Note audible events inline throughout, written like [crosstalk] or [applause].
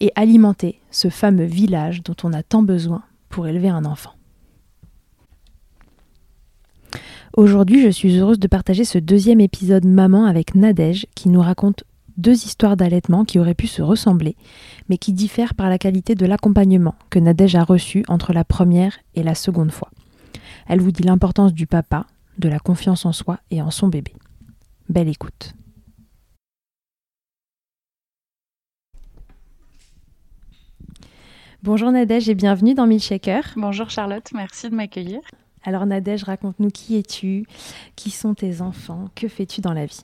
et alimenter ce fameux village dont on a tant besoin pour élever un enfant. Aujourd'hui, je suis heureuse de partager ce deuxième épisode Maman avec Nadège qui nous raconte deux histoires d'allaitement qui auraient pu se ressembler, mais qui diffèrent par la qualité de l'accompagnement que Nadège a reçu entre la première et la seconde fois. Elle vous dit l'importance du papa, de la confiance en soi et en son bébé. Belle écoute. Bonjour Nadège et bienvenue dans Milkshaker. Bonjour Charlotte, merci de m'accueillir. Alors Nadège, raconte-nous qui es-tu, qui sont tes enfants, que fais-tu dans la vie?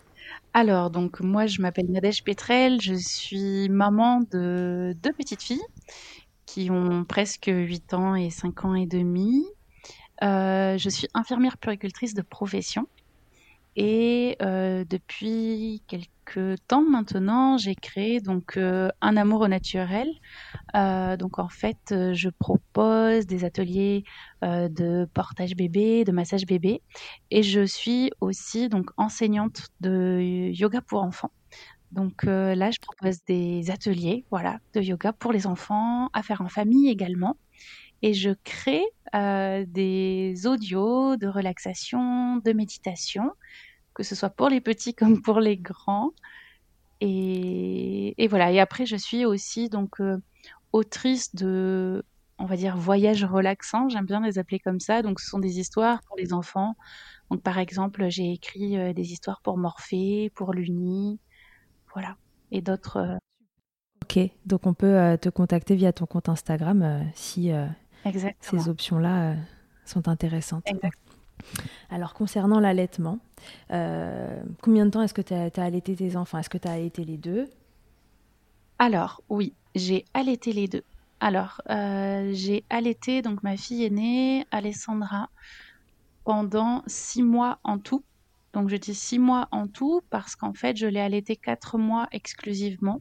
Alors, donc moi je m'appelle Nadège Petrel, je suis maman de deux petites filles qui ont presque 8 ans et 5 ans et demi. Euh, je suis infirmière puricultrice de profession et euh, depuis quelques temps maintenant, j'ai créé donc euh, un amour au naturel. Euh, donc en fait, euh, je propose des ateliers de portage bébé, de massage bébé, et je suis aussi donc enseignante de yoga pour enfants. Donc là, je propose des ateliers, voilà, de yoga pour les enfants, à faire en famille également. Et je crée des audios de relaxation, de méditation, que ce soit pour les petits [laughs] comme pour les grands. Et, et voilà. Et après, je suis aussi donc euh, autrice de, on va dire, voyages relaxants. J'aime bien les appeler comme ça. Donc, ce sont des histoires pour les enfants. Donc, par exemple, j'ai écrit euh, des histoires pour Morphée, pour Luni, voilà, et d'autres. euh, Ok, donc on peut te contacter via ton compte Instagram si exactement. ces options-là sont intéressantes. Exact. Alors concernant l'allaitement, euh, combien de temps est-ce que tu as, allaité tes enfants? Est-ce que tu as allaité les deux? Alors, oui, j'ai allaité les deux. Alors, euh, j'ai allaité donc ma fille aînée, Alessandra, pendant six mois en tout. Donc, je dis six mois en tout parce qu'en fait, je l'ai allaité quatre mois exclusivement.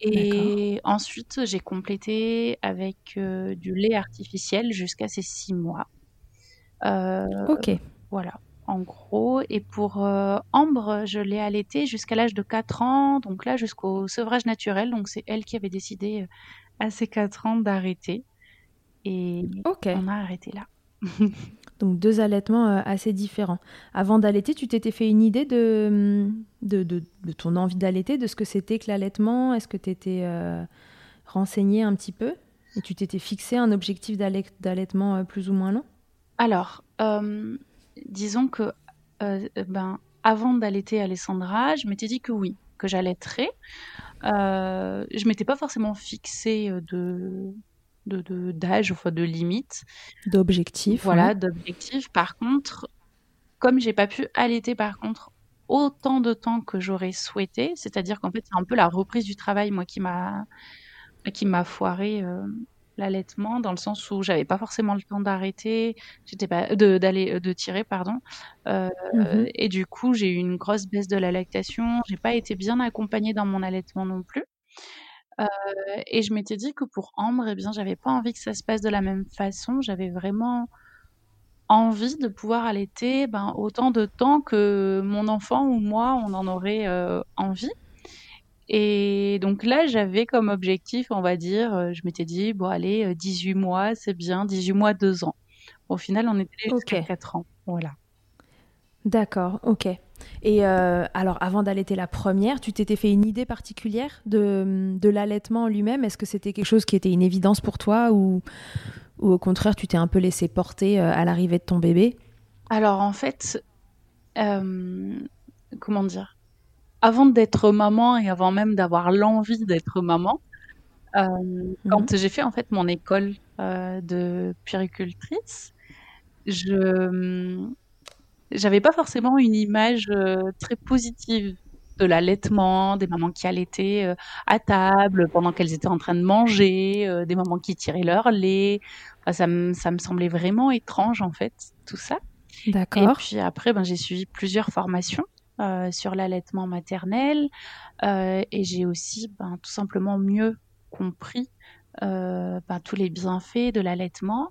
Et ensuite, j'ai complété avec euh, du lait artificiel jusqu'à ces six mois. Euh, Ok, voilà, en gros. Et pour euh, Ambre, je l'ai allaitée jusqu'à l'âge de 4 ans, donc là jusqu'au sevrage naturel. Donc c'est elle qui avait décidé euh, à ses 4 ans d'arrêter. Et on a arrêté là. [laughs] Donc deux allaitements euh, assez différents. Avant d'allaiter, tu t'étais fait une idée de, de, de- de ton envie d'allaiter, de ce que c'était que l'allaitement? Est-ce que tu étais renseigné un petit peu? Et tu t'étais fixé un objectif d'allai- d'allaitement plus ou moins long? Alors, euh, disons que euh, ben, avant d'allaiter Alessandra, je m'étais dit que oui, que j'allaiterais. Euh, je m'étais pas forcément fixée euh, de de- de- d'âge, enfin de limite. D'objectif Voilà, ouais. d'objectif. Par contre, comme j'ai pas pu allaiter par contre autant de temps que j'aurais souhaité. C'est-à-dire qu'en fait, c'est un peu la reprise du travail, moi, qui m'a qui m'a foiré euh, l'allaitement, dans le sens où j'avais pas forcément le temps d'arrêter, j'étais pas de d'aller de tirer, pardon. Euh, Mhm. Et du coup, j'ai eu une grosse baisse de la lactation. J'ai pas été bien accompagnée dans mon allaitement non plus. Euh, et je m'étais dit que pour Ambre, eh bien, j'avais pas envie que ça se passe de la même façon. J'avais vraiment envie de pouvoir allaiter ben, autant de temps que mon enfant ou moi, on en aurait euh, envie. Et donc là, j'avais comme objectif, on va dire, euh, je m'étais dit, bon, allez, euh, 18 mois, c'est bien, 18 mois, 2 ans. Au final, on était jusqu'à Ok. 4 ans. Voilà. D'accord, ok. Et euh, alors, avant d'allaiter la première, tu t'étais fait une idée particulière de, de l'allaitement en lui-même? Est-ce que c'était quelque chose qui était une évidence pour toi ou, ou au contraire, tu t'es un peu laissé porter euh, à l'arrivée de ton bébé? Alors en fait, euh, comment dire, avant d'être maman et avant même d'avoir l'envie d'être maman, euh, Mhm. quand j'ai fait en fait mon école euh, de puéricultrice, je j'avais pas forcément une image euh, très positive de l'allaitement, des mamans qui allaitaient à table pendant qu'elles étaient en train de manger, des mamans qui tiraient leur lait. Enfin, ça me ça me semblait vraiment étrange en fait tout ça. Et D'accord. puis après, ben, j'ai suivi plusieurs formations sur l'allaitement maternel euh, et j'ai aussi ben, tout simplement mieux compris euh, ben, tous les bienfaits de l'allaitement.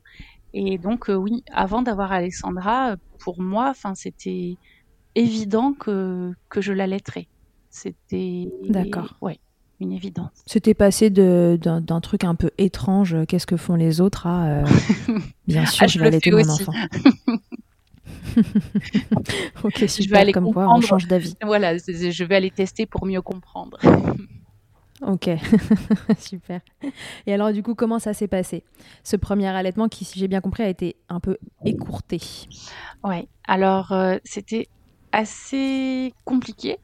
Et donc euh, oui, avant d'avoir Alexandra, euh, pour moi, enfin c'était évident que que je l'allaiterais. C'était D'accord. ouais, une évidence. C'était passé d'un truc un peu étrange, euh, qu'est-ce que font les autres, à euh, [laughs] bien sûr, Ah, je je vais allaiter mon aussi. enfant. [laughs] [laughs] ok, Je vais super, aller comme quoi on comprendre. change d'avis. Voilà, je vais aller tester pour mieux comprendre. [laughs] Ok, [laughs] super. Et alors, du coup, comment ça s'est passé? Ce premier allaitement qui, si j'ai bien compris, a été un peu écourté. Ouais, alors euh, c'était assez compliqué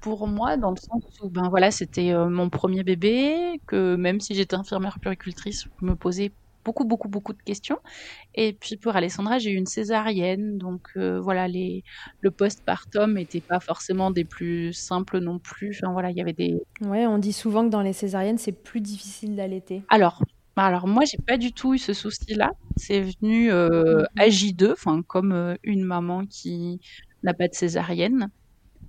pour moi dans le sens où ben voilà, c'était euh, mon premier bébé, que même si j'étais infirmière puéricultrice, je me posais beaucoup beaucoup beaucoup de questions. Et puis pour Alessandra, j'ai eu une césarienne, donc euh, voilà, les le postpartum n'était pas forcément des plus simples non plus. Enfin voilà, il y avait des Ouais, on dit souvent que dans les césariennes, c'est plus difficile d'allaiter. alors alors moi j'ai pas du tout eu ce souci-là. C'est venu euh, Mhm. à J2, enfin comme euh, une maman qui n'a pas de césarienne.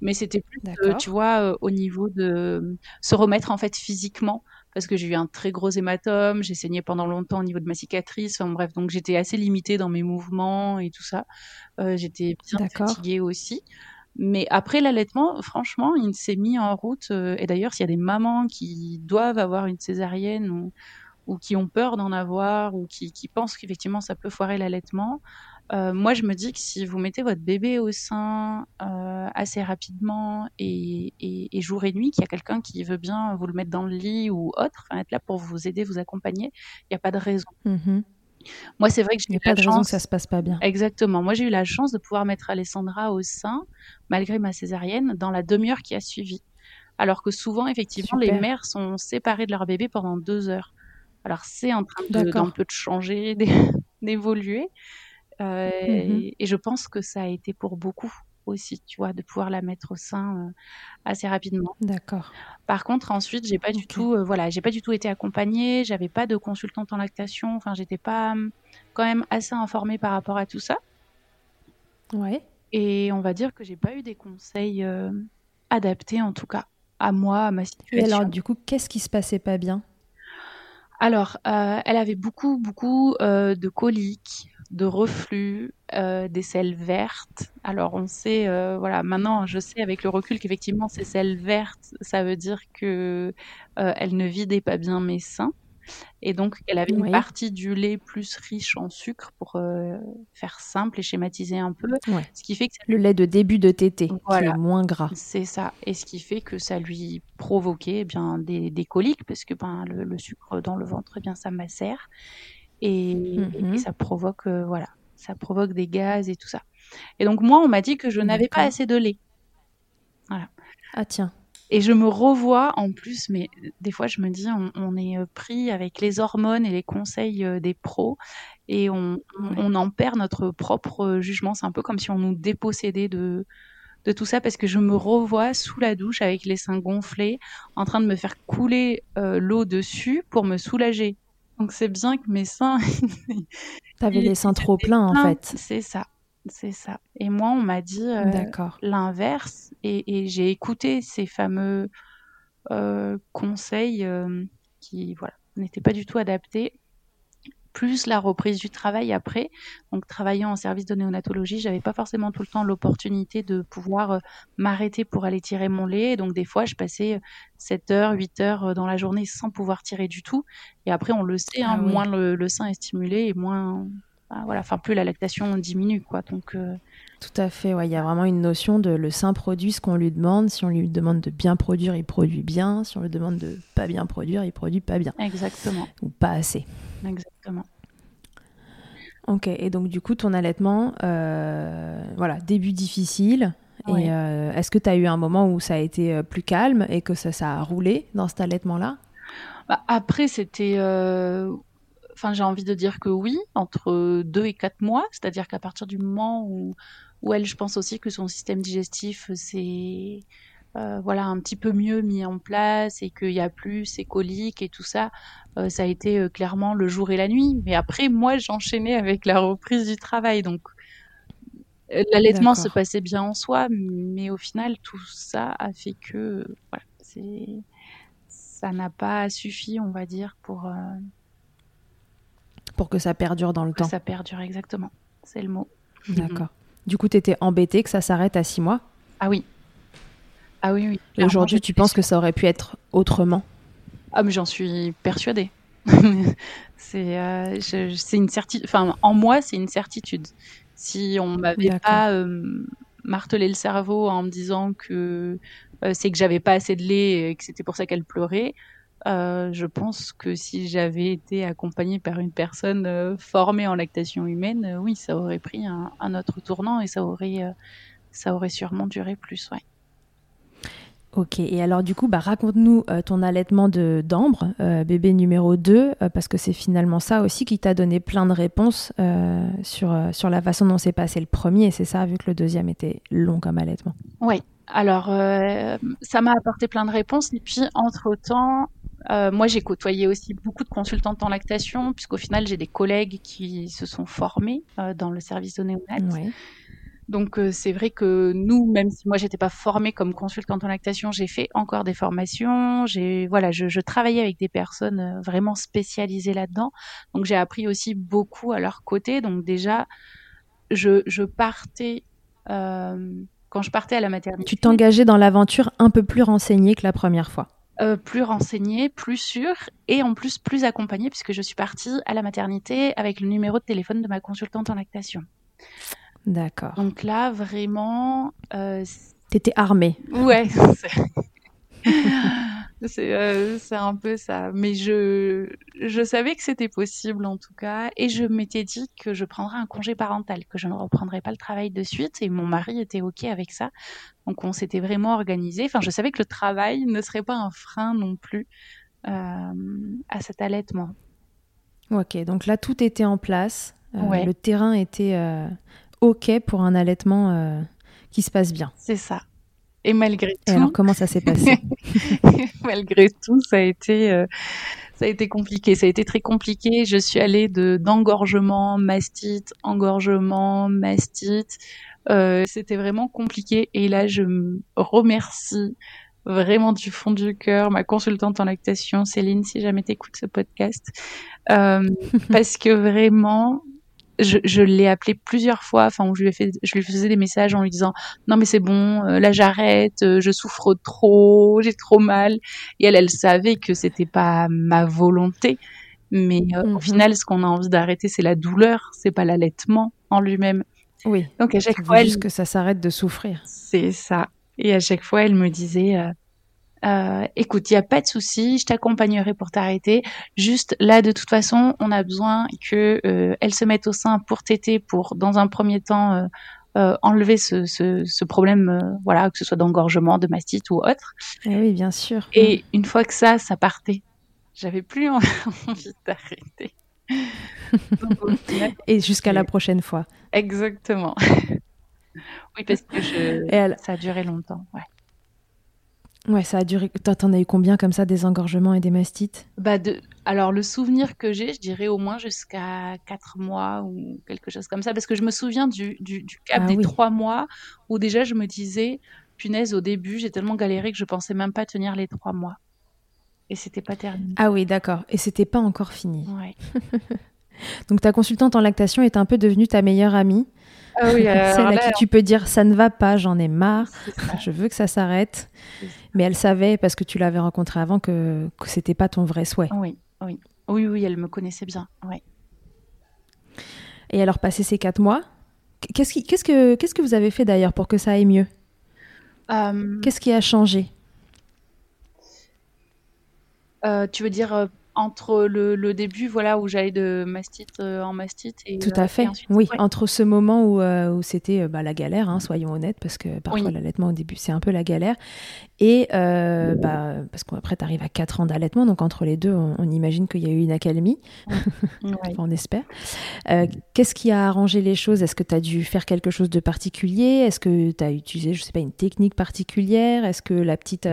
Mais c'était plus, euh, tu vois, euh, au niveau de se remettre en fait physiquement, parce que j'ai eu un très gros hématome, j'ai saigné pendant longtemps au niveau de ma cicatrice, enfin bref, donc j'étais assez limitée dans mes mouvements et tout ça. Euh, j'étais bien fatiguée aussi. Mais après l'allaitement, franchement, il s'est mis en route. euh, et d'ailleurs, s'il y a des mamans qui doivent avoir une césarienne ou, ou qui ont peur d'en avoir ou qui, qui pensent qu'effectivement ça peut foirer l'allaitement, euh, moi je me dis que si vous mettez votre bébé au sein euh, assez rapidement et, et, et jour et nuit, qu'il y a quelqu'un qui veut bien vous le mettre dans le lit ou autre, être là pour vous aider, vous accompagner, il n'y a pas de raison. Mhm. Moi c'est vrai que j'ai eu a pas la de raison chance. que ça se passe pas bien. Exactement. Moi, j'ai eu la chance de pouvoir mettre Alessandra au sein, malgré ma césarienne, dans la demi-heure qui a suivi. Alors que souvent, effectivement, les mères sont séparées de leur bébé pendant deux heures. Alors, c'est en train d'un peu de changer, d'é- [laughs] d'évoluer. Euh, Mhm. et, et je pense que ça a été pour beaucoup aussi, tu vois, de pouvoir la mettre au sein euh, assez rapidement. D'accord. Par contre, ensuite, j'ai pas du tout, euh, voilà, j'ai pas du tout été accompagnée, j'avais pas de consultante en lactation, enfin, j'étais pas hum, quand même assez informée par rapport à tout ça. Ouais. Et on va dire que j'ai pas eu des conseils adaptés, en tout cas, à moi, à ma Et situation. alors, du coup, qu'est-ce qui se passait pas bien? Alors, euh, elle avait beaucoup, beaucoup euh, de coliques, de reflux, euh, des selles vertes. Alors, on sait, euh, voilà, maintenant, je sais avec le recul qu'effectivement, ces selles vertes, ça veut dire que euh, elle ne vidait pas bien mes seins. Et donc, elle avait une partie du lait plus riche en sucre pour faire simple et schématiser un peu. Ouais. Ce qui fait que ça Le lait de début de tété, qui Voilà. est moins gras. C'est ça. Et ce qui fait que ça lui provoquait eh bien des, des coliques parce que ben le, le sucre dans le ventre, eh bien ça macère et, Mhm. et ça provoque euh, voilà, ça provoque des gaz et tout ça. Et donc moi on m'a dit que je n'avais pas assez de lait. Ah tiens. Et je me revois en plus, mais des fois je me dis on, on est euh, pris avec les hormones et les conseils euh, des pros et on, on, en perd notre propre jugement. C'est un peu comme si on nous dépossédait de de tout ça parce que je me revois sous la douche avec les seins gonflés, en train de me faire couler euh, l'eau dessus pour me soulager. Donc c'est bien que mes seins. [laughs] T'avais les seins trop pleins en fait. C'est ça, c'est ça. Et moi, on m'a dit euh, l'inverse, et, j'ai écouté ces fameux euh, conseils qui, voilà, n'étaient pas du tout adaptés plus la reprise du travail après. Donc travaillant en service de néonatologie, j'avais pas forcément tout le temps l'opportunité de pouvoir euh, m'arrêter pour aller tirer mon lait. Donc des fois, je passais 7 euh, heures, 8 heures euh, dans la journée sans pouvoir tirer du tout. Et après, on le sait, hein, ah moins le, sein est stimulé et moins bah, voilà, enfin plus la lactation diminue quoi. Donc tout à fait, il y a vraiment une notion de le sein produit ce qu'on lui demande. Si on lui demande de bien produire, il produit bien. Si on lui demande de pas bien produire, il produit pas bien. Exactement. Ou pas assez. Exactement. Ok, et donc du coup, ton allaitement, euh, voilà, début difficile. Et euh, est-ce que tu as eu un moment où ça a été euh, plus calme et que ça, ça a roulé dans cet allaitement-là? Bah, Après, c'était. Enfin, j'ai envie de dire que oui, entre deux et quatre mois. C'est-à-dire qu'à partir du moment où, où elle, je pense aussi que son système digestif s'est euh, voilà un petit peu mieux mis en place et qu'il y a plus ces coliques et tout ça, euh, ça a été euh, clairement le jour et la nuit. Mais après, moi, j'enchaînais avec la reprise du travail, donc l'allaitement se passait bien en soi, mais au final, tout ça a fait que voilà, ça n'a pas suffi, on va dire, pour pour que ça perdure dans le temps. ça perdure exactement, c'est le mot. D'accord. Du coup, tu étais embêtée que ça s'arrête à six mois? Ah oui, ah oui, oui. Et aujourd'hui, tu penses que ça aurait pu être autrement Ah, mais j'en suis persuadée. [laughs] c'est euh, une certitude. Enfin, en moi, c'est une certitude. Si on m'avait pas euh, martelé le cerveau en me disant que euh, c'est que j'avais pas assez de lait et que c'était pour ça qu'elle pleurait, je pense que si j'avais été accompagnée par une personne formée en lactation humaine, oui, ça aurait pris un, un, autre tournant et ça aurait, ça aurait sûrement duré plus, ouais. Ok, et alors du coup, bah, raconte-nous euh, ton allaitement de d'Ambre, euh, bébé numéro 2, euh, parce que c'est finalement ça aussi qui t'a donné plein de réponses sur, sur la façon dont s'est passé le premier, c'est ça, vu que le deuxième était long comme allaitement. Oui, alors ça m'a apporté plein de réponses, et puis entre-temps, moi j'ai côtoyé aussi beaucoup de consultantes en lactation, puisqu'au final j'ai des collègues qui se sont formés dans le service de néonat. Ouais. Donc euh, c'est vrai que nous, même si moi j'étais pas formée comme consultante en lactation, j'ai fait encore des formations. J'ai voilà, je, travaillais avec des personnes euh, vraiment spécialisées là-dedans. Donc j'ai appris aussi beaucoup à leur côté. Donc déjà, je, partais euh, quand je partais à la maternité. Tu t'engageais dans l'aventure un peu plus renseignée que la première fois. plus renseignée, plus sûre et en plus plus accompagnée puisque je suis partie à la maternité avec le numéro de téléphone de ma consultante en lactation. D'accord. Donc là, vraiment. Euh, T'étais armée. Ouais. [laughs] Euh, c'est un peu ça. Mais je, je savais que c'était possible en tout cas. Et je m'étais dit que je prendrais un congé parental, que je ne reprendrais pas le travail de suite. Et mon mari était OK avec ça. Donc on s'était vraiment organisé. Enfin, je savais que le travail ne serait pas un frein non plus euh, à cet allaitement. Ok, donc là tout était en place. Euh, le terrain était OK pour un allaitement euh, qui se passe bien. C'est ça. Et malgré tout. alors, comment ça s'est passé? [laughs] Malgré tout, ça a été. Euh, ça a été compliqué, ça a été très compliqué. Je suis allée de d'engorgement, mastite, engorgement, mastite. Euh, c'était vraiment compliqué. Et là, je me remercie vraiment du fond du cœur ma consultante en lactation, Céline, si jamais t'écoutes ce podcast, [laughs] parce que vraiment, je, l'ai appelé plusieurs fois. Enfin, je lui, ai fait, je lui faisais des messages en lui disant non mais c'est bon, euh, là j'arrête, euh, je souffre trop, j'ai trop mal. Et elle, elle savait que c'était pas ma volonté. Mais euh, au mhm. final, ce qu'on a envie d'arrêter, c'est la douleur, c'est pas l'allaitement en lui-même. Oui. Donc à chaque fois, juste que ça s'arrête de souffrir. C'est ça. Et à chaque fois, elle me disait, euh, écoute, il n'y a pas de souci, je t'accompagnerai pour t'arrêter. Juste là, de toute façon, on a besoin que euh, elle se mette au sein pour t'aider, pour dans un premier temps euh, euh enlever ce, ce, ce problème, euh, voilà, que ce soit d'engorgement, de mastite ou autre. Eh oui, bien sûr. Et une fois que ça, ça partait, j'avais plus [laughs] envie d'arrêter. Et jusqu'à la prochaine fois. Exactement. [laughs] oui, parce que je... ça a duré longtemps. Ouais. Ouais, ça a duré. T'en as eu combien comme ça, des engorgements et des mastites? Bah de... Alors, le souvenir que j'ai, je dirais au moins jusqu'à 4 mois ou quelque chose comme ça. Parce que je me souviens du, du, cap ah des 3 mois où déjà je me disais, punaise, au début, j'ai tellement galéré que je pensais même pas tenir les 3 mois. Et c'était pas terminé. Ah oui, d'accord. Et c'était pas encore fini. Ouais. [laughs] Donc ta consultante en lactation est un peu devenue ta meilleure amie. Ah oui, [laughs] Celle à qui tu peux dire ça ne va pas, j'en ai marre, je veux que ça s'arrête. Mais elle savait, parce que tu l'avais rencontrée avant, que, que c'était pas ton vrai souhait. Oui, oui. Oui, oui, elle me connaissait bien. Oui. Et alors, passé ces quatre mois, qu'est-ce, qui, qu'est-ce, que, qu'est-ce que vous avez fait d'ailleurs pour que ça aille mieux? Euh, Qu'est-ce qui a changé? Euh, Tu veux dire euh, entre le, début, voilà, où j'allais de mastite euh, en mastite. Et, Tout à fait. oui, entre ce moment où, euh, où c'était euh, bah, la galère, hein, soyons honnêtes, parce que parfois l'allaitement au début c'est un peu la galère, et bah, parce qu'après tu arrives à 4 ans d'allaitement, donc entre les deux, on, imagine qu'il y a eu une accalmie, [laughs] on espère. Qu'est-ce qui a arrangé les choses? Est-ce que tu as dû faire quelque chose de particulier? Est-ce que tu as utilisé, je sais pas, une technique particulière? Est-ce que la petite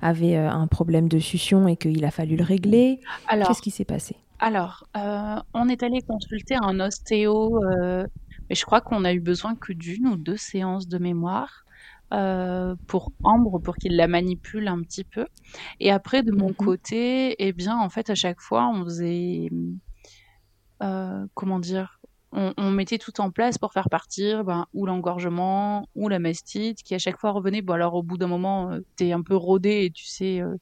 avait un problème de succion et qu'il a fallu le régler? Qu'est-ce qui s'est passé? Alors, euh, on est allé consulter un ostéo, euh, mais je crois qu'on a eu besoin que d'une ou deux séances de mémoire. Euh, pour Ambre, pour qu'il la manipule un petit peu. Et après, de mon mhm. côté, eh bien, en fait, à chaque fois, on faisait, comment dire, on, mettait tout en place pour faire partir ben, ou l'engorgement ou la mastite qui à chaque fois revenait. Bon alors au bout d'un moment, euh, tu es un peu rodé et tu sais, euh,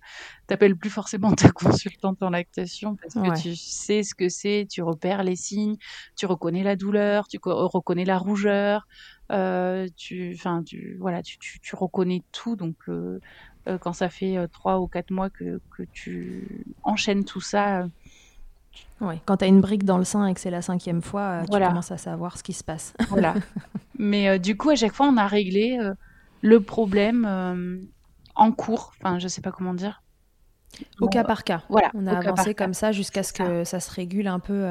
t'appelles plus forcément ta consultante en lactation parce que tu sais ce que c'est, tu repères les signes, tu reconnais la douleur, tu reconnais la rougeur, euh, tu, enfin tu, voilà, tu, tu, tu, reconnais tout. Donc quand ça fait trois ou quatre mois que, que tu enchaînes tout ça Ouais, quand tu as une brique dans le sein et que c'est la cinquième fois, euh, tu commences à savoir ce qui se passe. [laughs] Voilà. Mais euh, du coup, à chaque fois, on a réglé euh, le problème en cours. Enfin, je sais pas comment dire. Au cas par cas. Voilà. On a avancé comme ça jusqu'à ce que ça se régule un peu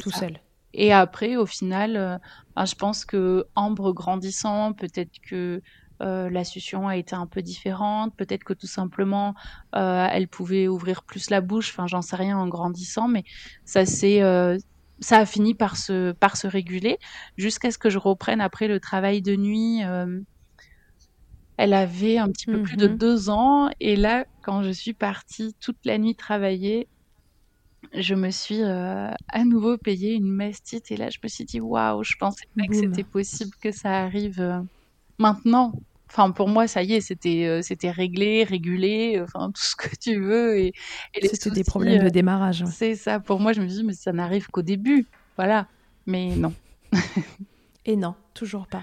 tout seul. Et après, au final, ben, je pense que Ambre grandissant, peut-être que euh, la succion a été un peu différente. Peut-être que tout simplement, euh, elle pouvait ouvrir plus la bouche. Enfin, j'en sais rien en grandissant, mais ça c'est euh, ça a fini par se par se réguler jusqu'à ce que je reprenne après le travail de nuit. elle avait un petit peu plus de mhm. deux ans et là, quand je suis partie toute la nuit travailler, je me suis à nouveau payé une mastite et là je me suis dit waouh, je pensais pas que c'était possible que ça arrive maintenant. Enfin, pour moi, ça y est, c'était euh, c'était réglé, régulé, enfin tout ce que tu veux. Et, et c'était des problèmes de euh, démarrage. C'est ça. Pour moi, je me dis, mais ça n'arrive qu'au début, voilà. Mais non. et non, toujours pas.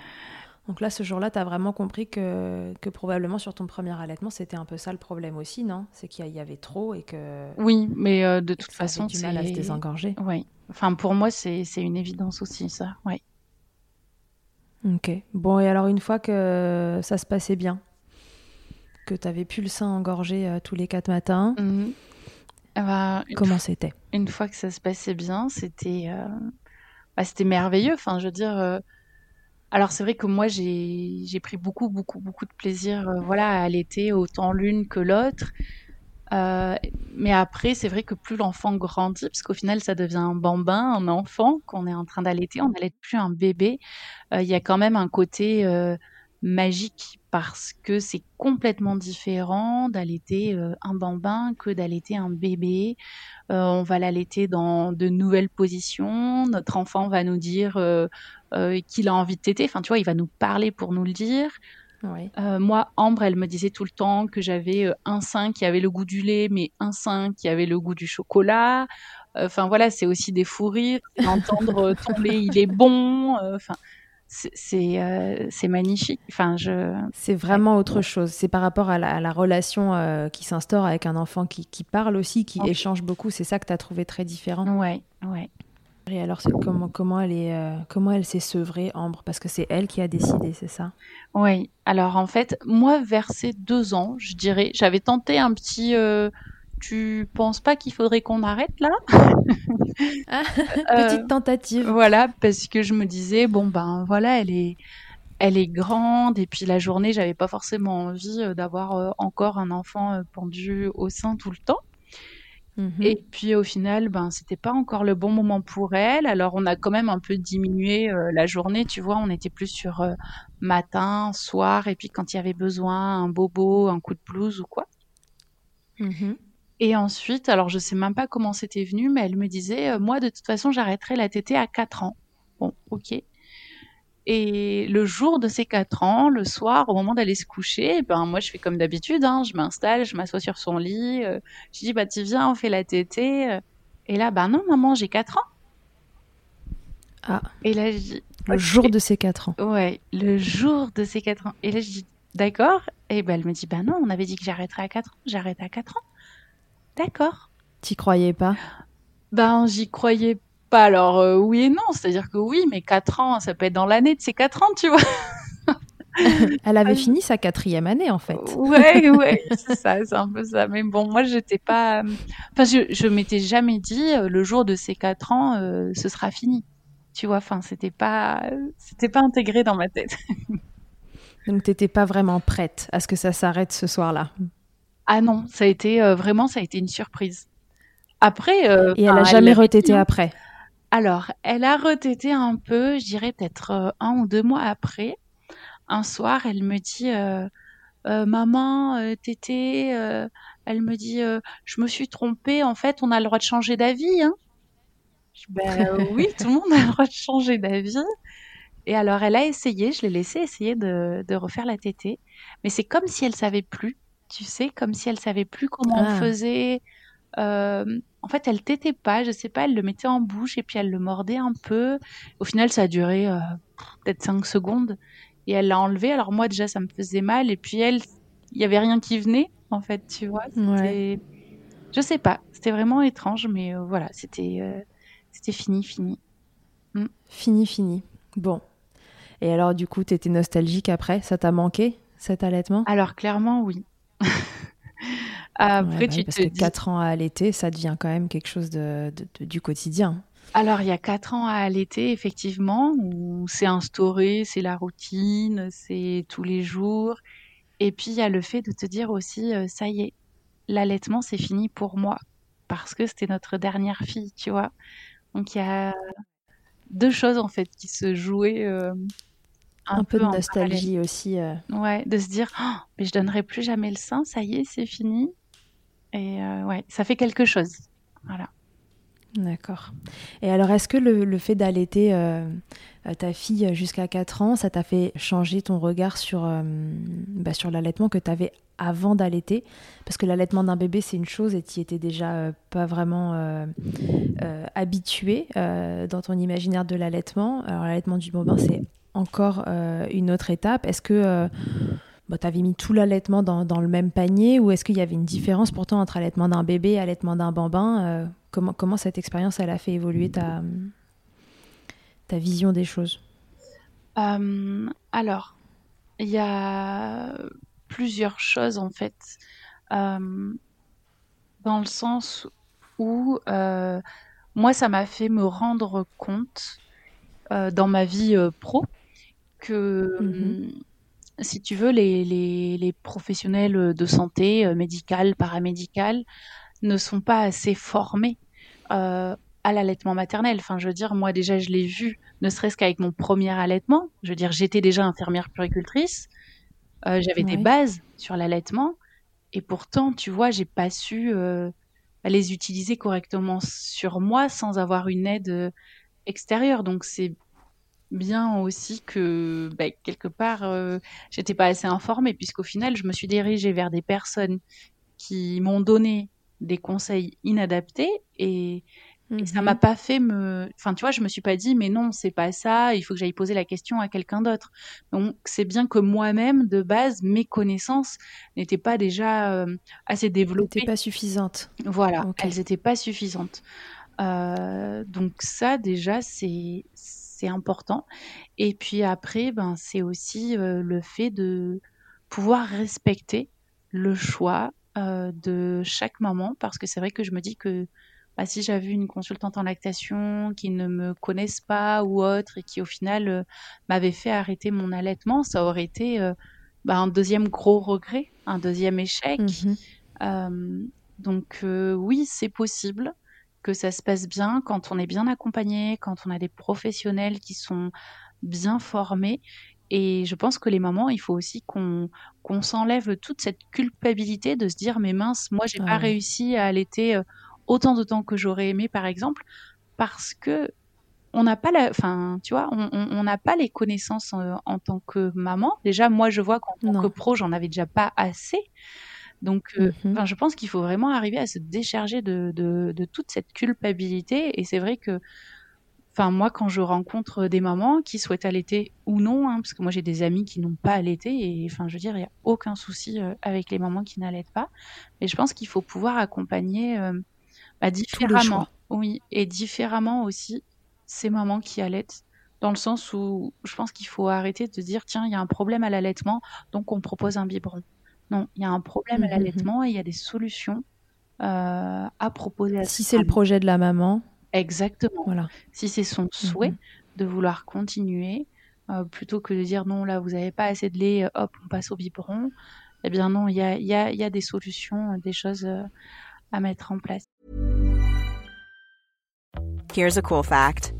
Donc là, ce jour-là, tu as vraiment compris que, que probablement sur ton premier allaitement, c'était un peu ça le problème aussi, non? C'est qu'il y avait trop et que. Oui, mais euh, de toute façon, du mal à se désengorger. Oui. Enfin, pour moi, c'est une évidence aussi, ça. Oui. Ok. Bon, et alors une fois que ça se passait bien, que tu avais plus le sein engorgé euh, tous les quatre matins, mhm. eh ben, comment c'était? Une fois que ça se passait bien, c'était euh, bah, c'était merveilleux. Enfin, je veux dire. Euh, alors c'est vrai que moi j'ai pris beaucoup beaucoup beaucoup de plaisir voilà à allaiter autant l'une que l'autre euh, mais après, c'est vrai que plus l'enfant grandit, parce qu'au final, ça devient un bambin, un enfant qu'on est en train d'allaiter, on n'allaite plus un bébé, euh, il y a quand même un côté euh, magique parce que c'est complètement différent d'allaiter un bambin que d'allaiter un bébé. on va l'allaiter dans de nouvelles positions. Notre enfant va nous dire qu'il a envie de téter. Enfin, tu vois, il va nous parler pour nous le dire. Euh, moi, Ambre, elle me disait tout le temps que j'avais euh, un sein qui avait le goût du lait, mais un sein qui avait le goût du chocolat. Enfin voilà, c'est aussi des fous rires. Entendre ton lait, il est bon. Euh, enfin, c'est magnifique. Enfin, je. C'est vraiment autre chose. C'est par rapport à la, relation qui s'instaure avec un enfant qui, parle aussi, qui échange beaucoup. C'est ça que tu as trouvé très différent. Ouais, ouais. Et alors, comment, comment elle est, euh, comment elle s'est sevrée, Ambre? Parce que c'est elle qui a décidé, c'est ça? Oui. Alors en fait, moi, vers ces deux ans, je dirais, j'avais tenté un petit. Euh, tu penses pas qu'il faudrait qu'on arrête là? Ah, [laughs] Petite tentative. Voilà, parce que je me disais bon ben voilà, elle est, elle est grande et puis la journée, j'avais pas forcément envie d'avoir encore un enfant pendu au sein tout le temps. Mmh et puis au final, ben c'était pas encore le bon moment pour elle. Alors on a quand même un peu diminué la journée, tu vois. On était plus sur matin, soir, et puis quand il y avait besoin, un bobo, un coup de blouse ou quoi. Mmh et ensuite, alors je sais même pas comment c'était venu, mais elle me disait, moi de toute façon, j'arrêterai la tétée à 4 ans. Bon, ok. Et le jour de ces quatre ans, le soir, au moment d'aller se coucher, ben moi je fais comme d'habitude, hein, je m'installe, je m'assois sur son lit, euh, je dis bah tu viens, on fait la tétée. Euh. Et là, ben non maman, j'ai quatre ans. Ah. Et là je dis. Le jour de ces quatre ans. Ouais, le jour de ces quatre ans. Et là je dis d'accord. Et ben elle me dit bah non, on avait dit que j'arrêterais à quatre ans, j'arrête à quatre ans. D'accord. T'y croyais pas? Ben j'y croyais alors euh, oui et non, c'est-à-dire que oui, mais 4 ans, ça peut être dans l'année de ces 4 ans, tu vois. [laughs] Elle avait fini sa quatrième année en fait. Ouais, [laughs] ouais, c'est ça, c'est un peu ça. Mais bon, moi, j'étais pas. Enfin, je, je m'étais jamais dit euh, le jour de ces quatre ans, euh, ce sera fini. Tu vois, enfin, c'était pas, c'était pas intégré dans ma tête. [laughs] Donc, t'étais pas vraiment prête à ce que ça s'arrête ce soir-là? Ah non, ça a été vraiment, ça a été une surprise. Après. Et elle a jamais retété après? Alors, elle a retété un peu, je dirais peut-être euh, un ou deux mois après. Un soir, elle me dit euh, euh, Maman, tété, elle me dit Je me suis trompée, en fait, on a le droit de changer d'avis. Hein. ben, oui, tout le monde a le droit de changer d'avis. Et alors, elle a essayé, je l'ai laissé essayer de, refaire la tétée. Mais c'est comme si elle savait plus, tu sais, comme si elle savait plus comment on ah. faisait. Euh, en fait, elle tétait pas, je sais pas, elle le mettait en bouche et puis elle le mordait un peu. Au final, ça a duré euh, peut-être 5 secondes et elle l'a enlevé. Alors moi, déjà, ça me faisait mal et puis elle, il y avait rien qui venait, en fait, tu vois. Ouais. Je sais pas, c'était vraiment étrange, mais euh, voilà, c'était c'était fini, fini. Mm. Fini, fini. Bon. Et alors, du coup, tu étais nostalgique après? Ça t'a manqué, cet allaitement? Alors, clairement, oui. [laughs] Après, tu parce que 4 ans à allaiter, ça devient quand même quelque chose de, du quotidien. Alors, il y a 4 ans à allaiter, effectivement, où c'est instauré, c'est la routine, c'est tous les jours. Et puis, il y a le fait de te dire aussi, euh, ça y est, l'allaitement, c'est fini pour moi. Parce que c'était notre dernière fille, tu vois. Donc, il y a deux choses, en fait, qui se jouaient. Euh, un, peu, de nostalgie aussi. Euh. Ouais, de se dire, oh, mais je donnerai plus jamais le sein, ça y est, c'est fini. Et euh, ouais, ça fait quelque chose. Voilà. D'accord. Et alors, est-ce que le, fait d'allaiter euh, euh, ta fille jusqu'à 4 ans, ça t'a fait changer ton regard sur, bah, sur l'allaitement que tu avais avant d'allaiter? Parce que l'allaitement d'un bébé, c'est une chose et tu étais déjà pas vraiment habitué dans ton imaginaire de l'allaitement. Alors, l'allaitement du bambin, c'est encore une autre étape. Est-ce que bah, tu avais mis tout l'allaitement dans, dans, le même panier ou est-ce qu'il y avait une différence pourtant entre allaitement d'un bébé et allaitement d'un bambin euh, comment, comment cette expérience elle a fait évoluer ta, ta vision des choses? Euh, Alors, il y a plusieurs choses en fait. Euh, dans le sens où moi, ça m'a fait me rendre compte dans ma vie pro que... Mm-hmm si tu veux, les, les, les professionnels de santé, euh, médicales, paramédicales, ne sont pas assez formés euh, à l'allaitement maternel. Enfin, je veux dire, moi déjà, je l'ai vu, ne serait-ce qu'avec mon premier allaitement. Je veux dire, j'étais déjà infirmière puricultrice, euh, j'avais des bases sur l'allaitement, et pourtant, tu vois, j'ai pas su euh, les utiliser correctement sur moi sans avoir une aide euh, extérieure. Donc, c'est bien aussi que bah, quelque part euh, j'étais pas assez informée puisqu'au final je me suis dirigée vers des personnes qui m'ont donné des conseils inadaptés et, ça m'a mhm. pas fait me enfin tu vois je me suis pas dit mais non c'est pas ça il faut que j'aille poser la question à quelqu'un d'autre. Donc c'est bien que moi-même de base mes connaissances n'étaient pas déjà euh, assez développées. n'étaient pas suffisantes. Voilà elles étaient pas suffisantes. Euh, donc ça déjà c'est important. Et puis après, ben, c'est aussi euh, le fait de pouvoir respecter le choix euh, de chaque maman, parce que c'est vrai que je me dis que bah, si j'avais une consultante en lactation qui ne me connaisse pas ou autre et qui au final m'avait fait arrêter mon allaitement, ça aurait été bah, un deuxième gros regret, un deuxième échec. Mmh donc oui, c'est possible que ça se passe bien quand on est bien accompagné, quand on a des professionnels qui sont bien formés. Et je pense que les mamans, il faut aussi qu'on qu'on s'enlève toute cette culpabilité de se dire mais mince, moi j'ai pas réussi à allaiter autant de temps que j'aurais aimé par exemple parce que on n'a pas la, enfin, tu vois, on n'a pas les connaissances en, tant que maman. Déjà, moi, je vois qu'en tant que pro, j'en avais déjà pas assez. Donc, euh, mmh je pense qu'il faut vraiment arriver à se décharger de, de, toute cette culpabilité. Et c'est vrai que, enfin, moi, quand je rencontre des mamans qui souhaitent allaiter ou non, hein, parce que moi, j'ai des amis qui n'ont pas allaité, et enfin, je veux dire, il n'y a aucun souci euh, avec les mamans qui n'allaitent pas. Mais je pense qu'il faut pouvoir accompagner euh, bah, différemment. Oui, et différemment aussi ces mamans qui allaitent dans le sens où je pense qu'il faut arrêter de dire tiens, il y a un problème à l'allaitement, donc on propose un biberon. Non, il y a un problème à mmh, mmh, mmh. l'allaitement et il y a des solutions euh, à proposer à Si c'est le projet de la maman. Exactement. Voilà. Si c'est son souhait de vouloir continuer, euh, plutôt que de dire non, là, vous n'avez pas assez de lait, hop, on passe au biberon. Eh bien non, il y a, y, a, y a, des solutions, des choses euh, à mettre en place. Here's a cool fact.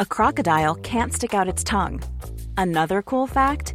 A crocodile can't stick out its tongue. Another cool fact.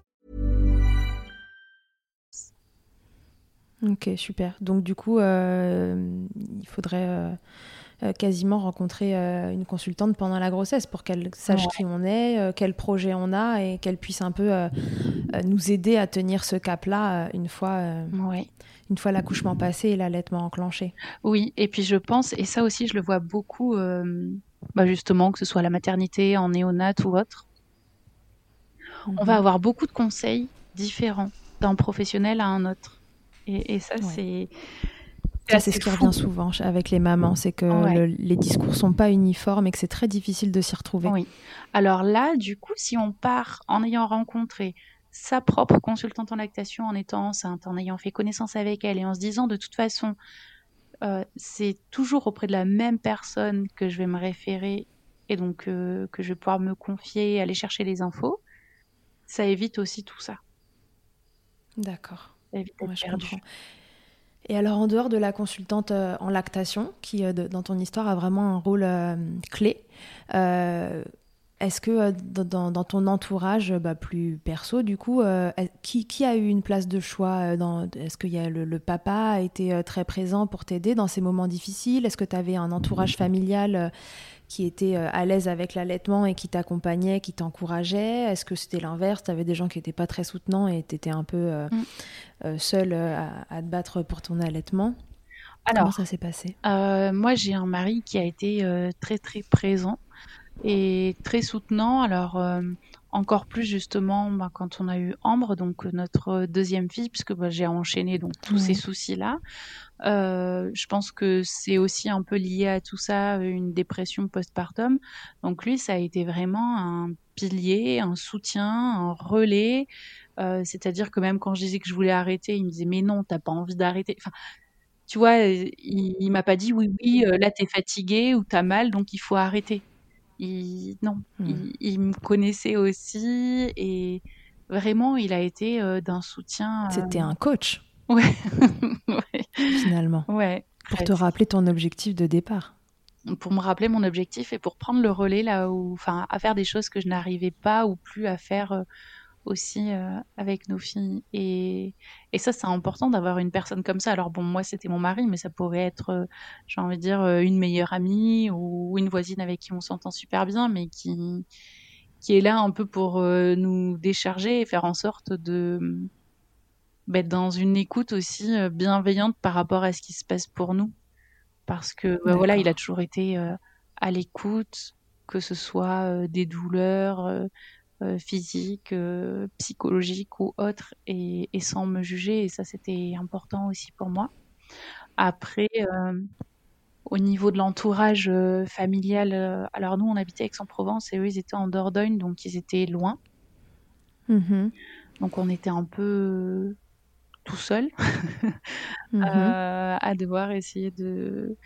Ok, super. Donc du coup, euh, il faudrait euh, euh, quasiment rencontrer une consultante pendant la grossesse pour qu'elle sache qui on est, quel projet on a et qu'elle puisse un peu nous aider à tenir ce cap-là une fois, une fois l'accouchement passé et l'allaitement enclenché. Oui, et puis je pense, et ça aussi je le vois beaucoup, bah justement, que ce soit la maternité, en néonat ou autre, on va mhm. avoir beaucoup de conseils différents d'un professionnel à un autre. Et, ça, c'est. c'est ce qui revient souvent avec les mamans, c'est que les discours sont pas uniformes et que c'est très difficile de s'y retrouver. Oui. Alors là, du coup, si on part en ayant rencontré sa propre consultante en lactation, en étant enceinte, en ayant fait connaissance avec elle et en se disant de toute façon, euh, c'est toujours auprès de la même personne que je vais me référer et donc euh, que je vais pouvoir me confier, aller chercher les infos, ça évite aussi tout ça. D'accord. Et alors, en dehors de la consultante euh, en lactation, qui euh, dans ton histoire a vraiment un rôle euh, clé, est-ce que dans, ton entourage bah, plus perso, du coup, qui, a eu une place de choix Est-ce que y a le, papa a été très présent pour t'aider dans ces moments difficiles? Est-ce que tu avais un entourage familial qui était euh, à l'aise avec l'allaitement et qui t'accompagnait, qui t'encourageait Est-ce que c'était l'inverse? Tu avais des gens qui n'étaient pas très soutenants et tu étais un peu euh, mm. euh, seule à, te battre pour ton allaitement? Alors, Comment ça s'est passé? Moi, j'ai un mari qui a été très très présent et très soutenant. Alors, encore plus justement bah, quand on a eu Ambre, donc notre deuxième fille, puisque bah, j'ai enchaîné donc tous ces soucis-là. Euh, je pense que c'est aussi un peu lié à tout ça, une dépression postpartum. Donc lui, ça a été vraiment un pilier, un soutien, un relais. Euh, c'est-à-dire que même quand je disais que je voulais arrêter, il me disait mais non, t'as pas envie d'arrêter. Enfin, tu vois, il, il m'a pas dit oui, oui, euh, là t'es fatigué ou t'as mal, donc il faut arrêter. Il, non, hmm. il, me connaissait aussi et vraiment, il a été d'un soutien. C'était un coach. Ouais. Finalement. Ouais. Pour te rappeler ton objectif de départ. Pour me rappeler mon objectif et pour prendre le relais là où, enfin, à faire des choses que je n'arrivais pas ou plus à faire euh, aussi euh, avec nos filles. Et, et ça, c'est important d'avoir une personne comme ça. Alors bon, moi, c'était mon mari, mais ça pourrait être, euh, j'ai envie de dire, une meilleure amie ou une voisine avec qui on s'entend super bien, mais qui, qui est là un peu pour nous décharger et faire en sorte de bah, dans une écoute aussi euh, bienveillante par rapport à ce qui se passe pour nous. Parce que bah, voilà, il a toujours été euh, à l'écoute, que ce soit euh, des douleurs, physiques, psychologiques ou autres, et, et, sans me juger. Et ça, c'était important aussi pour moi. Après, au niveau de l'entourage familial, alors nous, on habitait Aix-en-Provence et eux, ils étaient en Dordogne, donc ils étaient loin. Mmh donc on était un peu tout seul [laughs] mmh à devoir essayer de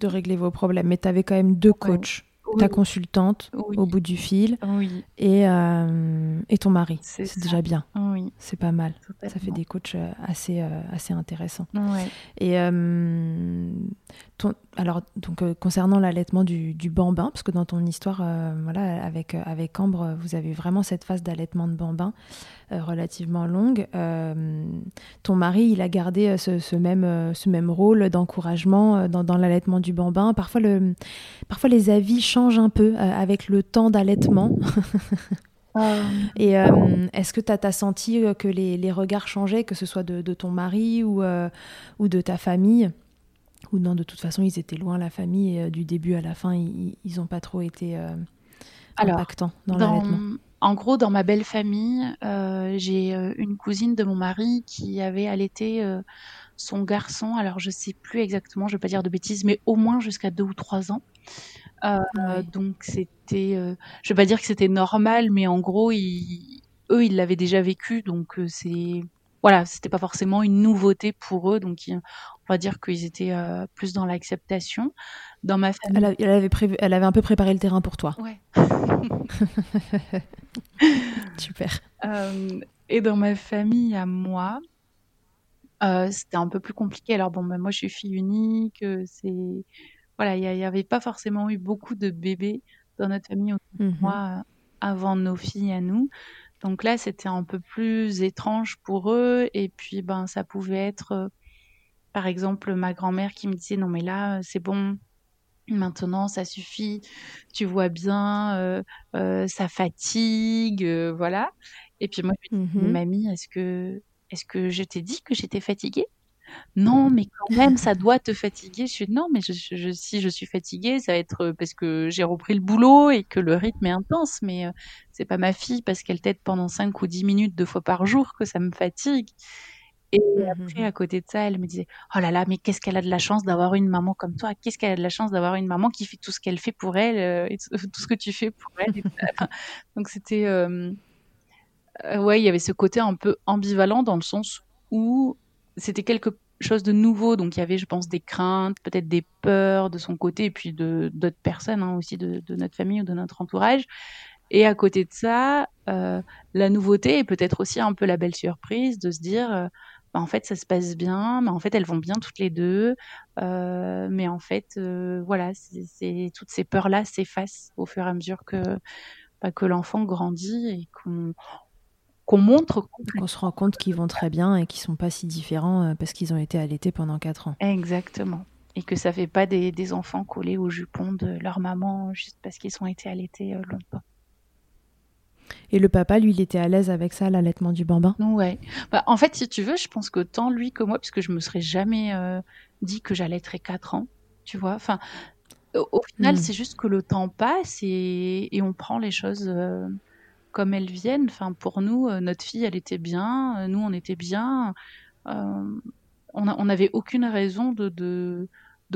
de régler vos problèmes. Mais tu avais quand même deux coachs ta consultante au bout du fil et, euh, et ton mari. C'est déjà bien. C'est pas mal. Ça fait des coachs euh, assez, euh, assez intéressants. Et ton, alors, donc, concernant l'allaitement du, du, bambin, parce que dans ton histoire, voilà, avec, avec Ambre, vous avez vraiment cette phase d'allaitement de bambin relativement longue. ton mari, il a gardé ce, même, ce même rôle d'encouragement dans, dans l'allaitement du bambin. Parfois, le, parfois, les avis changent un peu euh, avec le temps d'allaitement. [laughs] Et euh, est-ce que tu as, senti euh, que les, regards changeaient, que ce soit de, ton mari ou, ou de ta famille? Ou non, de toute façon, ils étaient loin, la famille, et du début à la fin, ils n'ont pas trop été impactants dans, l'allaitement En gros, dans ma belle famille, j'ai une cousine de mon mari qui avait allaité son garçon. Alors, je sais plus exactement, je ne vais pas dire de bêtises, mais au moins jusqu'à deux ou trois ans. Euh, donc c'était, euh, je vais pas dire que c'était normal, mais en gros, ils, eux, ils l'avaient déjà vécu, donc euh, c'est, voilà, c'était pas forcément une nouveauté pour eux, donc on va dire qu'ils étaient plus dans l'acceptation. Dans ma famille, elle, avait prévu, elle avait un peu préparé le terrain pour toi. Ouais. [laughs] Super. et dans ma famille à moi, c'était un peu plus compliqué. Alors bon, ben, moi je suis fille unique, c'est voilà, il n'y avait pas forcément eu beaucoup de bébés dans notre famille mmh moi euh, avant nos filles à nous. Donc là, c'était un peu plus étrange pour eux. Et puis, ben, ça pouvait être, euh, par exemple, ma grand-mère qui me disait non mais là, c'est bon. Maintenant, ça suffit. Tu vois bien, euh, ça fatigue, voilà. Et puis moi, je me dis, mmh mamie, est-ce que, est-ce que je t'ai dit que j'étais fatiguée? Non, mais quand même, ça doit te fatiguer. Je suis non, mais je, si je suis fatiguée, ça va être euh, parce que j'ai repris le boulot et que le rythme est intense. Mais euh, c'est pas ma fille parce qu'elle t'aide pendant 5 ou 10 minutes deux fois par jour que ça me fatigue. Et mmh après, à côté de ça, elle me disait Oh là là, mais qu'est-ce qu'elle a de la chance d'avoir une maman comme toi? Qu'est-ce qu'elle a de la chance d'avoir une maman qui fait tout ce qu'elle fait pour elle euh, et tout ce que tu fais pour elle Donc c'était. ouais, il y avait ce côté un peu ambivalent dans le sens où c'était quelque chose de nouveau. Donc il y avait, je pense, des craintes, peut-être des peurs de son côté, et puis de d'autres personnes hein, aussi de, notre famille ou de notre entourage. Et à côté de ça, euh, la nouveauté et peut-être aussi un peu la belle surprise de se dire, euh, bah, en fait, ça se passe bien, mais en fait, elles vont bien toutes les deux. Euh, mais en fait, voilà, c'est toutes ces peurs-là s'effacent au fur et à mesure que bah, que l'enfant grandit et qu'on qu'on montre. Qu'on se rend compte qu'ils vont très bien et qu'ils sont pas si différents euh, parce qu'ils ont été allaités pendant 4 ans. Exactement. Et que ça fait pas des, enfants collés au jupon de leur maman juste parce qu'ils ont été allaités euh, longtemps. Et le papa, lui, il était à l'aise avec ça, l'allaitement du bambin? Ouais. Bah, en fait, si tu veux, je pense que tant lui que moi, puisque je me serais jamais euh, dit que j'allaiterais 4 ans, tu vois. Enfin, au, final, hmm. c'est juste que le temps passe et, on prend les choses comme elles viennent. Enfin, pour nous, euh, notre fille, elle était bien, euh, nous, on était bien. Euh, on n'avait aucune raison de, de,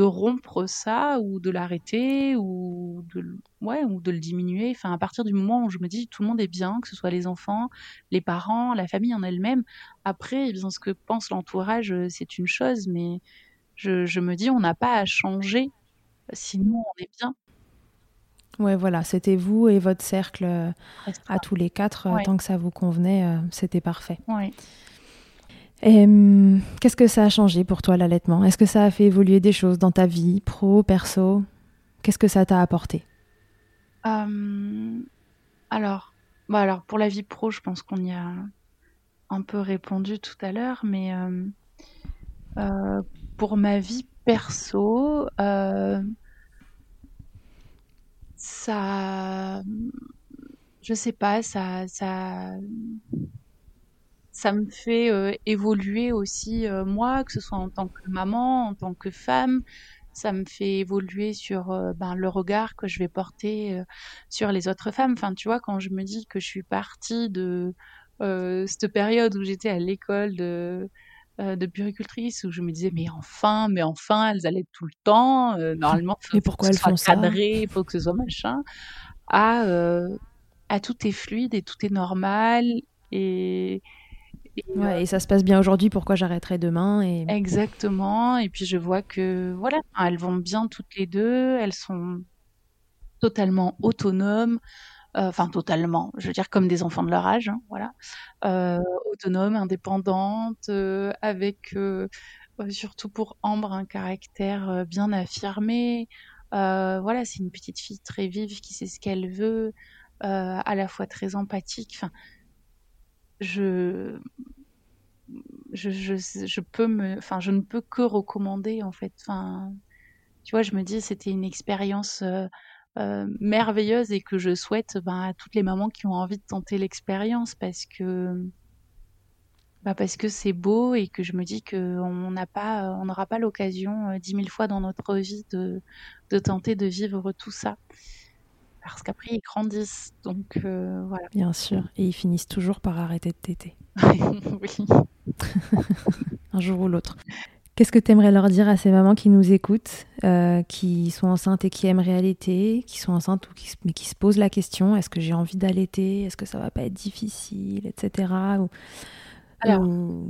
rompre ça ou de l'arrêter ou de, ouais, ou de le diminuer. Enfin, à partir du moment où je me dis tout le monde est bien, que ce soit les enfants, les parents, la famille en elle-même. Après, bien, ce que pense l'entourage, c'est une chose, mais je, je me dis on n'a pas à changer, sinon on est bien. Ouais, voilà, c'était vous et votre cercle euh, à tous les quatre. Euh, tant que ça vous convenait, euh, c'était parfait. Qu'est-ce que ça a changé pour toi l'allaitement? Est-ce que ça a fait évoluer des choses dans ta vie, pro, perso? Qu'est-ce que ça t'a apporté? Alors, bah alors, pour la vie pro, je pense qu'on y a un peu répondu tout à l'heure, mais hum, pour ma vie perso, ça, je sais pas, ça, ça me fait euh, évoluer aussi euh, moi, que ce soit en tant que maman, en tant que femme. ça me fait évoluer sur ben, le regard que je vais porter sur les autres femmes. Enfin, tu vois, quand je me dis que je suis partie de cette période où j'étais à l'école de de puricultrice où je me disais mais enfin mais enfin elles allaient tout le temps [laughs] normalement mais pourquoi elles font cadré, il faut que ce soit machin à à tout est fluide et tout est normal et et, ouais, et ça se passe bien aujourd'hui, pourquoi j'arrêterai demain et... Exactement. Et puis je vois que voilà, elles vont bien toutes les deux, elles sont totalement autonomes, euh, enfin totalement, je veux dire comme des enfants de leur âge, hein, voilà, euh, autonomes, indépendantes, euh, avec euh, surtout pour Ambre un caractère bien affirmé. voilà, c'est une petite fille très vive qui sait ce qu'elle veut, à la fois très empathique. Enfin, je, je, je, je, peux me, enfin, je ne peux que recommander en fait. Enfin, tu vois, je me dis c'était une expérience euh, euh, merveilleuse et que je souhaite ben, à toutes les mamans qui ont envie de tenter l'expérience parce que bah parce que c'est beau et que je me dis qu'on n'a pas, on n'aura pas l'occasion euh, dix mille fois dans notre vie de, de tenter de vivre tout ça parce qu'après ils grandissent. Donc euh, voilà. Bien sûr. Et ils finissent toujours par arrêter de téter. [laughs] oui. [laughs] Un jour ou l'autre. Qu'est-ce que tu aimerais leur dire à ces mamans qui nous écoutent, euh, qui sont enceintes et qui aimeraient allaiter, qui sont enceintes ou qui, mais qui se posent la question est-ce que j'ai envie d'allaiter Est-ce que ça va pas être difficile Etc. Ou, Alors, ou,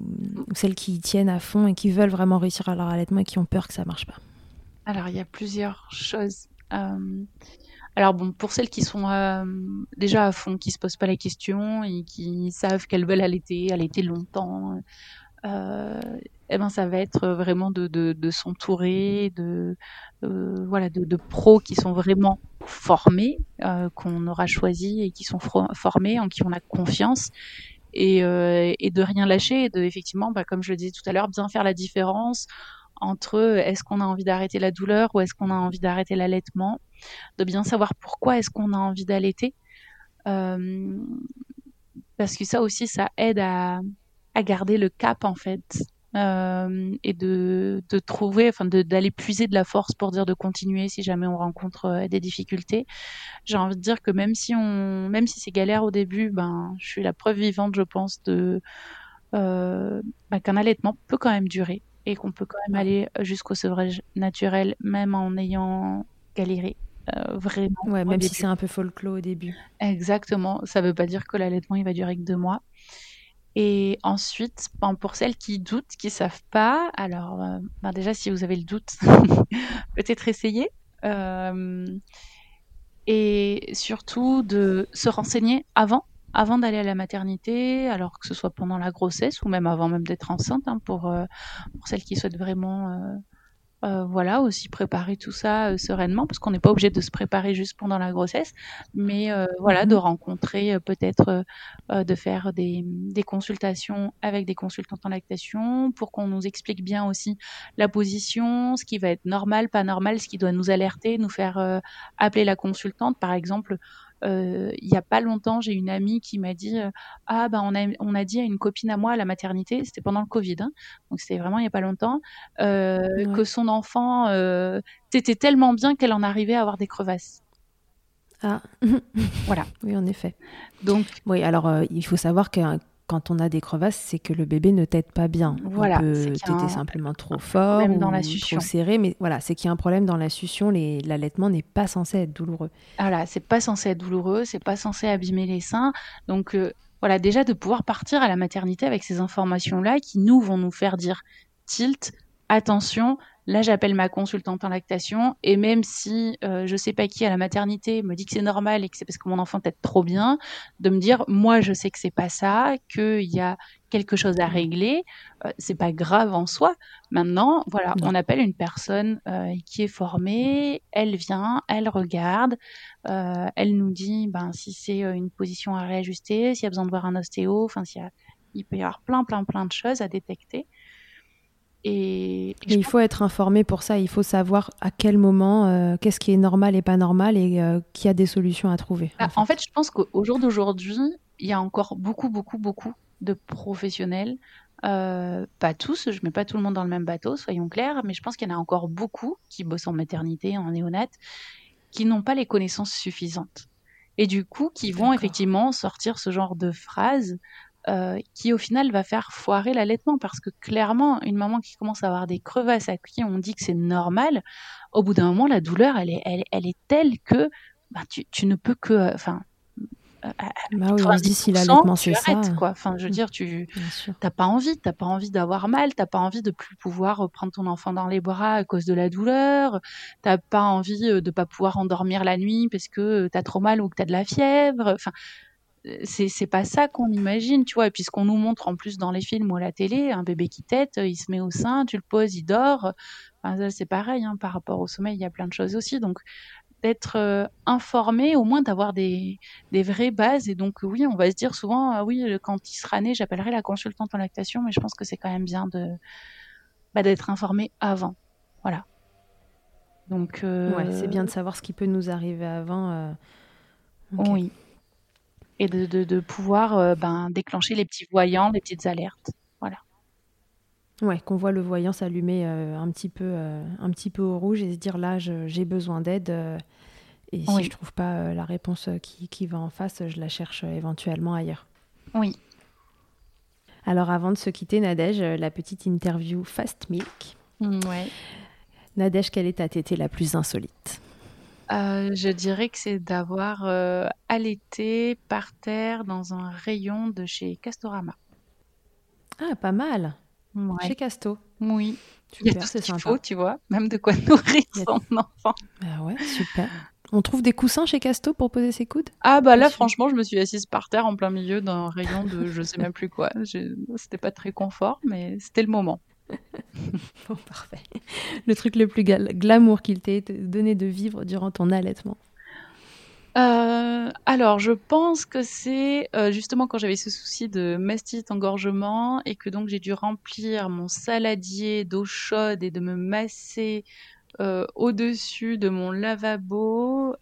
celles qui y tiennent à fond et qui veulent vraiment réussir à leur allaitement et qui ont peur que ça marche pas? Alors, il y a plusieurs choses. Euh, alors bon, pour celles qui sont euh, déjà à fond, qui se posent pas la question et qui savent qu'elles veulent allaiter, allaiter longtemps, euh, eh ben ça va être vraiment de, de, de s'entourer de euh, voilà de, de, pros qui sont vraiment formés, euh, qu'on aura choisi et qui sont formés, en qui on a confiance. Et, euh, et de rien lâcher, et de effectivement, bah, comme je le disais tout à l'heure, bien faire la différence entre est-ce qu'on a envie d'arrêter la douleur ou est-ce qu'on a envie d'arrêter l'allaitement de bien savoir pourquoi est-ce qu'on a envie d'allaiter. Euh, parce que ça aussi, ça aide à, garder le cap en fait. Euh, et de, trouver, enfin d'aller puiser de la force pour dire de continuer si jamais on rencontre euh, des difficultés. J'ai envie de dire que même si on, même si c'est galère au début, ben je suis la preuve vivante, je pense, de euh, ben, qu'un allaitement peut quand même durer et qu'on peut quand même aller jusqu'au sevrage naturel, même en ayant galéré. Euh, vraiment. Ouais, même si c'est un peu folklore au début. Exactement. Ça ne veut pas dire que l'allaitement il va durer que deux mois. Et ensuite, ben, pour celles qui doutent, qui savent pas, alors euh, ben déjà si vous avez le doute, [laughs] peut-être essayer. Euh, et surtout de se renseigner avant, avant d'aller à la maternité, alors que ce soit pendant la grossesse ou même avant même d'être enceinte, hein, pour, pour celles qui souhaitent vraiment euh, voilà, aussi préparer tout ça euh, sereinement, parce qu'on n'est pas obligé de se préparer juste pendant la grossesse, mais euh, voilà, de mhm. rencontrer peut-être, de faire des, des, consultations avec des consultantes en lactation, pour qu'on nous explique bien aussi la position, ce qui va être normal, pas normal, ce qui doit nous alerter, nous faire appeler la consultante, par exemple euh, il y a pas longtemps, j'ai une amie qui m'a dit euh, ah bah on a on a dit à une copine à moi à la maternité, c'était pendant le Covid, hein, donc c'était vraiment il y a pas longtemps, euh, que son enfant euh, était tellement bien qu'elle en arrivait à avoir des crevasses. Ah, voilà. [laughs] Oui, en effet. Donc, oui, alors il faut savoir que quand on a des crevasses, c'est que le bébé ne tète pas bien. Voilà, il peut simplement trop fort dans la trop serré, mais voilà, c'est qu'il y a un problème dans la succion. L'allaitement n'est pas censé être douloureux. Voilà, c'est pas censé être douloureux, c'est pas censé abîmer les seins. Donc euh, voilà, déjà de pouvoir partir à la maternité avec ces informations-là qui nous vont nous faire dire tilt, attention, Là, j'appelle ma consultante en lactation et même si euh, je sais pas qui à la maternité me dit que c'est normal et que c'est parce que mon enfant tête trop bien, de me dire moi je sais que c'est pas ça, qu'il y a quelque chose à régler, euh, c'est pas grave en soi. Maintenant, voilà, on appelle une personne euh, qui est formée, elle vient, elle regarde, euh, elle nous dit ben si c'est euh, une position à réajuster, s'il y a besoin de voir un ostéo, enfin s'il y a il peut y avoir plein plein plein de choses à détecter. Et, il faut être informé pour ça. Il faut savoir à quel moment, euh, qu'est-ce qui est normal et pas normal et euh, qui a des solutions à trouver. Bah, en, fait. je pense qu'au jour d'aujourd'hui, il y a encore beaucoup, beaucoup, beaucoup de professionnels pas tous, je mets pas tout le monde dans le même bateau, soyons clairs, mais je pense qu'il y en a encore beaucoup qui bossent en maternité, en néonat, qui n'ont pas les connaissances suffisantes. Et du coup, qui vont effectivement sortir ce genre de phrases euh, qui au final va faire foirer l'allaitement parce que clairement une maman qui commence à avoir des crevasses à qui on dit que c'est normal au bout d'un moment la douleur elle est elle, elle est telle que bah, tu, tu ne peux que enfin bah oui, on se dit si l'allaitement c'est ça. Quoi. Enfin, je veux dire, tu n'as pas envie, t'as pas envie d'avoir mal, t'as pas envie de plus pouvoir prendre ton enfant dans les bras à cause de la douleur, t'as pas envie euh, de pas pouvoir endormir la nuit parce que tu as trop mal ou que tu as de la fièvre. Enfin, c'est c'est pas ça qu'on imagine, tu vois. Et puis ce qu'on nous montre en plus dans les films ou à la télé, un bébé qui tète, il se met au sein, tu le poses, il dort. Enfin, c'est pareil hein, par rapport au sommeil, il y a plein de choses aussi. Donc d'être euh, informé, au moins d'avoir des, des, vraies bases. Et donc, oui, on va se dire souvent, ah oui, quand il sera né, j'appellerai la consultante en lactation, mais je pense que c'est quand même bien de bah, d'être informé avant. Voilà. Donc, euh, ouais, c'est bien de savoir ce qui peut nous arriver avant. Euh, oui. Et de, de, de pouvoir ben, déclencher les petits voyants, les petites alertes. Voilà. Ouais, qu'on voit le voyant s'allumer euh, un petit peu, euh, un petit peu au rouge et se dire là, j'ai besoin d'aide. Euh, et si je trouve pas la réponse qui, qui, va en face, je la cherche éventuellement ailleurs. Oui. Alors avant de se quitter, Nadège, la petite interview Fast Milk. Mm, ouais. Nadège, quelle est ta tétée la plus insolite? Je dirais que c'est d'avoir allaité par terre dans un rayon de chez Castorama. Ah, pas mal. Chez Casto. Oui. Il y a tout ce qu'il faut, tu vois, même de quoi [laughs] nourrir son enfant. Ah ouais, super. On trouve des coussins chez Casto pour poser ses coudes? Ah bah là, franchement, je me suis assise par terre en plein milieu d'un rayon de je sais même plus quoi. C'était pas très confort, mais c'était le moment. [laughs] bon, parfait. Le truc le plus glamour qu'il t'ait donné de vivre durant ton allaitement euh, alors, je pense que c'est euh, justement quand j'avais ce souci de mastite, engorgement, et que donc j'ai dû remplir mon saladier d'eau chaude et de me masser euh, au-dessus de mon lavabo,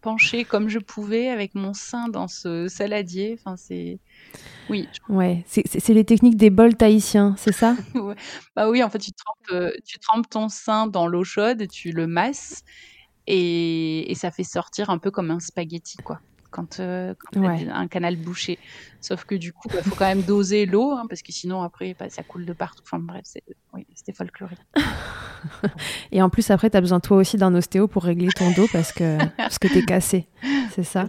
penché comme je pouvais avec mon sein dans ce saladier. Enfin, c'est. Oui. Ouais, c'est les techniques des bols tahitiens, c'est ça? [laughs] Bah oui, en fait, tu trempes, tu trempes ton sein dans l'eau chaude et tu le masses et, ça fait sortir un peu comme un spaghetti, quoi. Quand, euh, un canal bouché. Sauf que du coup, il bah, faut quand même doser l'eau, hein, parce que sinon, après, bah, ça coule de partout. Enfin bref, c'était folklorique. [laughs] et en plus, après, tu as besoin toi aussi d'un ostéo pour régler ton dos parce que, parce que tu es cassé. C'est ça?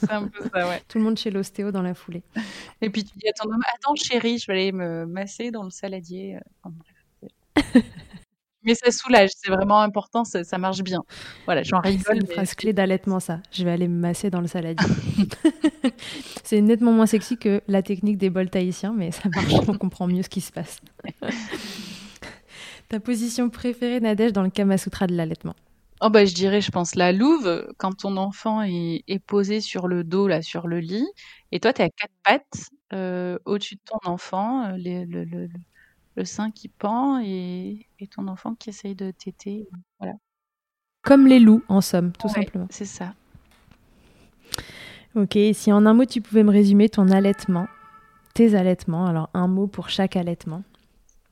C'est un peu ça, ouais. Tout le monde chez l'ostéo dans la foulée. Et puis tu dis à ton homme, attends chérie, je vais aller me masser dans le saladier. Enfin, bref. [laughs] mais ça soulage, c'est vraiment important, ça, marche bien. Voilà, j'en rigole. C'est une phrase clé d'allaitement, ça. Je vais aller me masser dans le saladier. [laughs] [laughs] c'est nettement moins sexy que la technique des bols tahitiens, mais ça marche, on comprend mieux ce qui se passe. [laughs] Ta position préférée, Nadège, dans le Kama Sutra de l'allaitement? Oh bah, je dirais, je pense, la louve, quand ton enfant est, posé sur le dos, là, sur le lit, et toi, tu es à quatre pattes euh, au-dessus de ton enfant, euh, le, le sein qui pend et, ton enfant qui essaye de téter. Voilà. Comme les loups, en somme, tout simplement. C'est ça. Ok, si en un mot tu pouvais me résumer ton allaitement, tes allaitements, alors un mot pour chaque allaitement.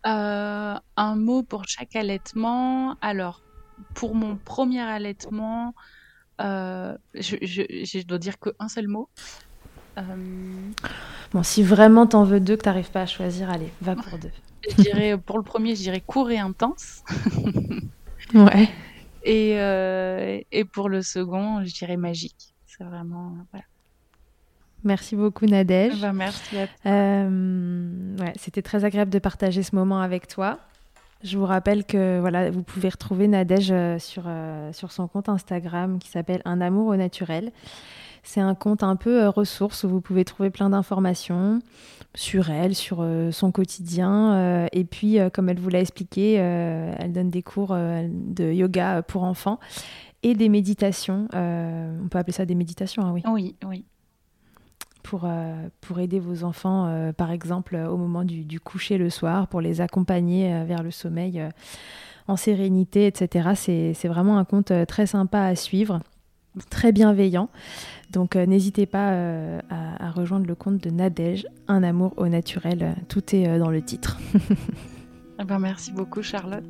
Euh, un mot pour chaque allaitement. Alors, pour mon premier allaitement, euh, je, je, dois dire qu'un seul mot. Euh, bon, si vraiment t'en veux deux que t'arrives pas à choisir, allez, va pour deux. Je dirais, pour le premier, je dirais court et intense. [laughs] ouais. Et, euh, et pour le second, je dirais magique. C'est vraiment. Voilà. Merci beaucoup Nadège. Ben, merci euh, ouais, C'était très agréable de partager ce moment avec toi. Je vous rappelle que voilà, vous pouvez retrouver Nadège euh, sur, sur son compte Instagram qui s'appelle Un amour au naturel. C'est un compte un peu ressource où vous pouvez trouver plein d'informations sur elle, sur euh, son quotidien. Euh, et puis, euh, comme elle vous l'a expliqué, elle donne des cours de yoga pour enfants et des méditations. on peut appeler ça des méditations, hein, oui. Oui, oui. Pour, pour aider vos enfants, par exemple, au moment du, du, coucher le soir, pour les accompagner vers le sommeil en sérénité, etc. C'est vraiment un compte très sympa à suivre. très bienveillant. Donc n'hésitez pas à, rejoindre le compte de Nadège, Un amour au naturel. Tout est dans le titre. [laughs] Eh ben, merci beaucoup Charlotte.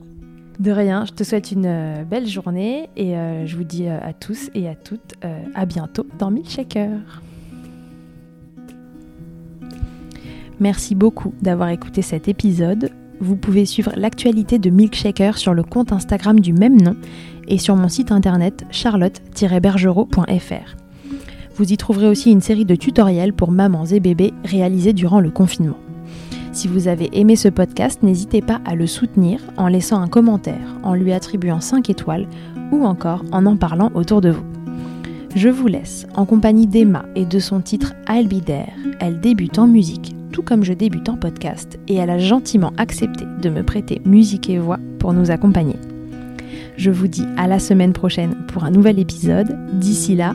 De rien, je te souhaite une belle journée et je vous dis à tous et à toutes à bientôt dans Milkshaker. Merci beaucoup d'avoir écouté cet épisode. Vous pouvez suivre l'actualité de Milkshaker sur le compte Instagram du même nom et sur mon site internet charlotte-bergerot.fr. Vous y trouverez aussi une série de tutoriels pour mamans et bébés réalisés durant le confinement. Si vous avez aimé ce podcast, n'hésitez pas à le soutenir en laissant un commentaire, en lui attribuant 5 étoiles ou encore en en parlant autour de vous. Je vous laisse en compagnie d'Emma et de son titre I'll Be. Elle débute en musique tout comme je débute en podcast, et elle a gentiment accepté de me prêter musique et voix pour nous accompagner. Je vous dis à la semaine prochaine pour un nouvel épisode. D'ici là,